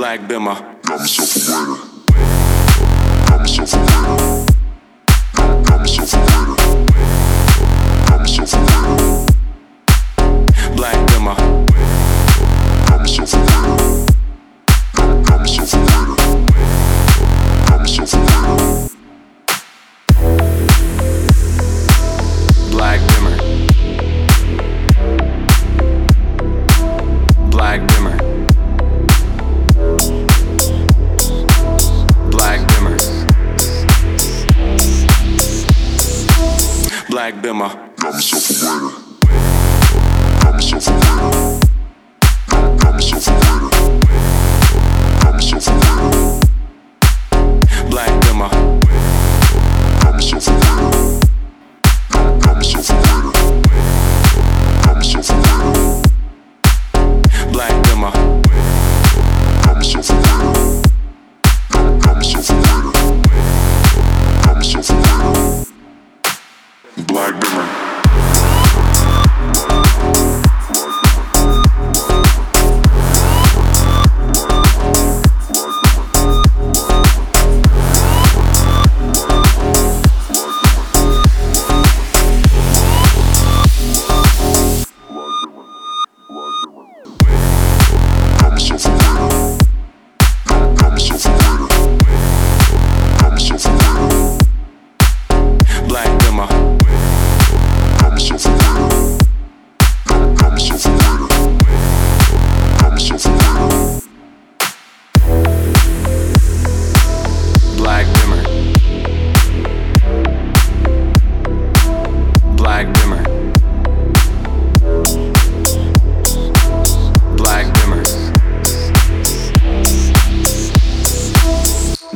Black Bimmer. Got myself a waiter. Got myself a waiter. Got, myself a waiter. Got myself a waiter. Black Bimmer. Got myself a waiter. black bimmer. Got myself like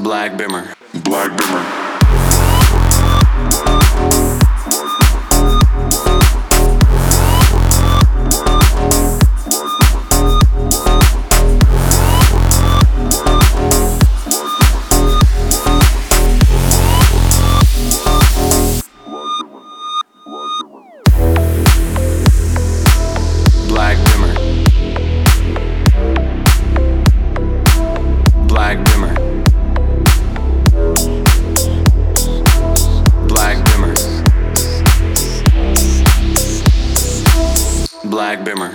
Black Bimmer. Black Bimmer. Black Bimmer.